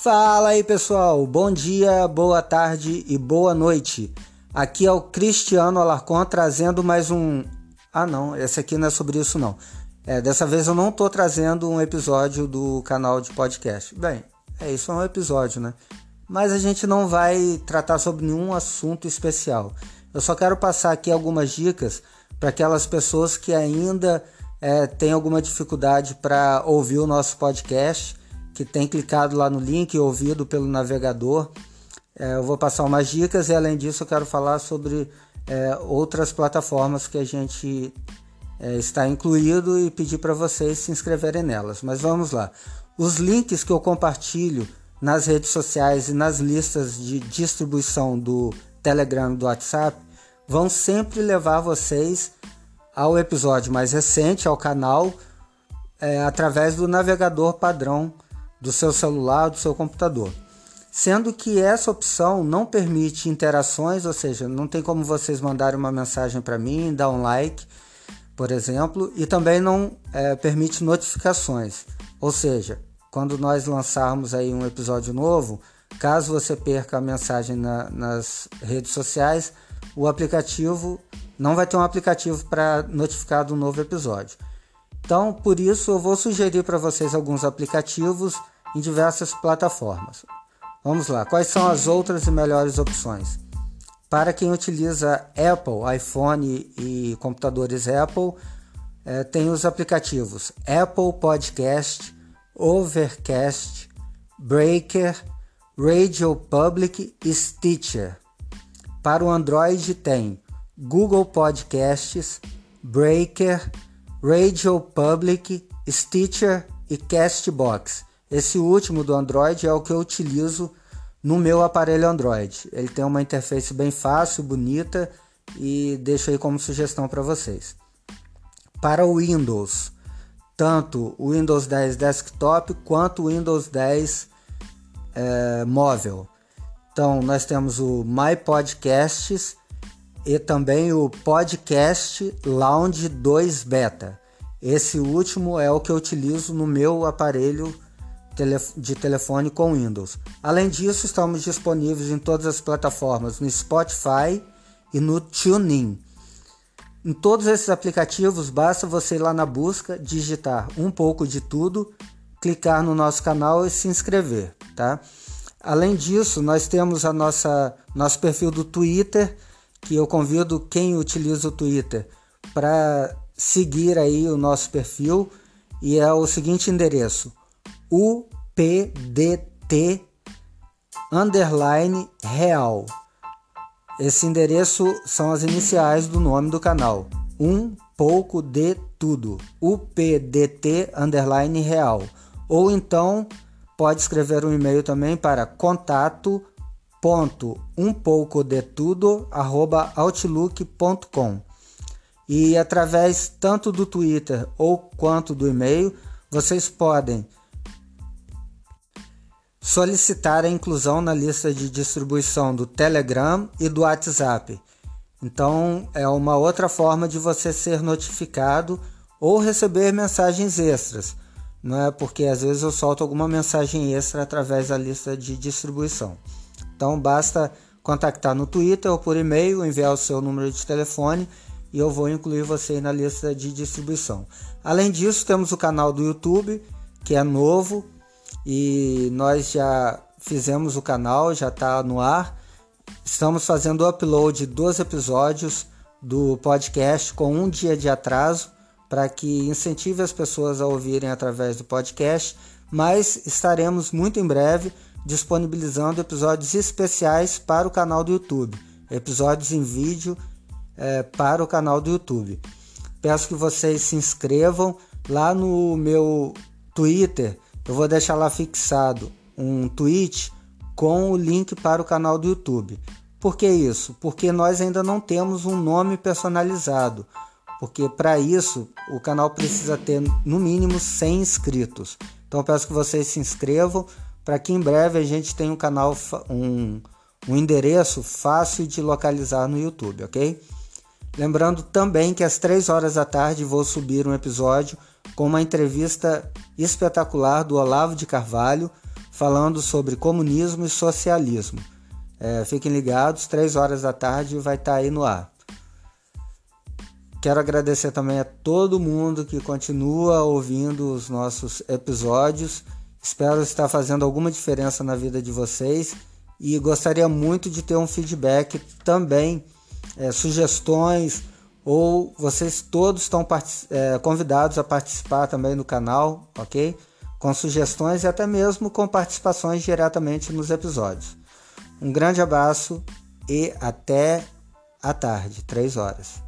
Fala aí pessoal, bom dia, boa tarde e boa noite. Aqui é o Cristiano Alarcon trazendo mais um. Ah, não, esse aqui não é sobre isso não. É, dessa vez eu não estou trazendo um episódio do canal de podcast. Bem, é isso, é um episódio, né? Mas a gente não vai tratar sobre nenhum assunto especial. Eu só quero passar aqui algumas dicas para aquelas pessoas que ainda é, têm alguma dificuldade para ouvir o nosso podcast que tem clicado lá no link ouvido pelo navegador. É, eu vou passar umas dicas e além disso eu quero falar sobre é, outras plataformas que a gente é, está incluído e pedir para vocês se inscreverem nelas. Mas vamos lá. Os links que eu compartilho nas redes sociais e nas listas de distribuição do Telegram e do WhatsApp vão sempre levar vocês ao episódio mais recente, ao canal, é, através do navegador padrão do seu celular, do seu computador. Sendo que essa opção não permite interações, ou seja, não tem como vocês mandarem uma mensagem para mim, dar um like, por exemplo, e também não é, permite notificações. Ou seja, quando nós lançarmos aí um episódio novo, caso você perca a mensagem na, nas redes sociais, o aplicativo não vai ter um aplicativo para notificar do novo episódio. Então, por isso, eu vou sugerir para vocês alguns aplicativos em diversas plataformas. Vamos lá, quais são as outras e melhores opções? Para quem utiliza Apple, iPhone e computadores Apple, é, tem os aplicativos Apple Podcast, Overcast, Breaker, Radio Public e Stitcher. Para o Android tem Google Podcasts, Breaker, Radio Public, Stitcher e Castbox. Esse último do Android é o que eu utilizo no meu aparelho Android. Ele tem uma interface bem fácil, bonita e deixo aí como sugestão para vocês. Para o Windows, tanto o Windows 10 Desktop quanto o Windows 10 é, móvel. Então, nós temos o My Podcasts e também o Podcast Lounge 2 Beta. Esse último é o que eu utilizo no meu aparelho de telefone com Windows. Além disso, estamos disponíveis em todas as plataformas, no Spotify e no TuneIn. Em todos esses aplicativos, basta você ir lá na busca, digitar um pouco de tudo, clicar no nosso canal e se inscrever, tá? Além disso, nós temos a nossa nosso perfil do Twitter que eu convido quem utiliza o Twitter para seguir aí o nosso perfil e é o seguinte endereço: UPDT underline real. Esse endereço são as iniciais do nome do canal. Um pouco de tudo. UPDT underline real. Ou então pode escrever um e-mail também para contato ponto um pouco de tudo arroba outlook.com e através tanto do Twitter ou quanto do e-mail vocês podem solicitar a inclusão na lista de distribuição do Telegram e do WhatsApp. Então é uma outra forma de você ser notificado ou receber mensagens extras, não é? Porque às vezes eu solto alguma mensagem extra através da lista de distribuição. Então basta contactar no Twitter ou por e-mail, enviar o seu número de telefone e eu vou incluir você na lista de distribuição. Além disso, temos o canal do YouTube, que é novo e nós já fizemos o canal, já está no ar. Estamos fazendo o upload dos episódios do podcast com um dia de atraso para que incentive as pessoas a ouvirem através do podcast, mas estaremos muito em breve disponibilizando episódios especiais para o canal do YouTube, episódios em vídeo é, para o canal do YouTube. Peço que vocês se inscrevam lá no meu Twitter. Eu vou deixar lá fixado um tweet com o link para o canal do YouTube. Por que isso? Porque nós ainda não temos um nome personalizado. Porque para isso o canal precisa ter no mínimo 100 inscritos. Então peço que vocês se inscrevam para que em breve a gente tenha um canal, um, um endereço fácil de localizar no YouTube, ok? Lembrando também que às 3 horas da tarde vou subir um episódio com uma entrevista espetacular do Olavo de Carvalho, falando sobre comunismo e socialismo. É, fiquem ligados, 3 horas da tarde vai estar tá aí no ar. Quero agradecer também a todo mundo que continua ouvindo os nossos episódios. Espero estar fazendo alguma diferença na vida de vocês e gostaria muito de ter um feedback também, é, sugestões ou vocês todos estão é, convidados a participar também no canal, ok? Com sugestões e até mesmo com participações diretamente nos episódios. Um grande abraço e até a tarde, 3 horas.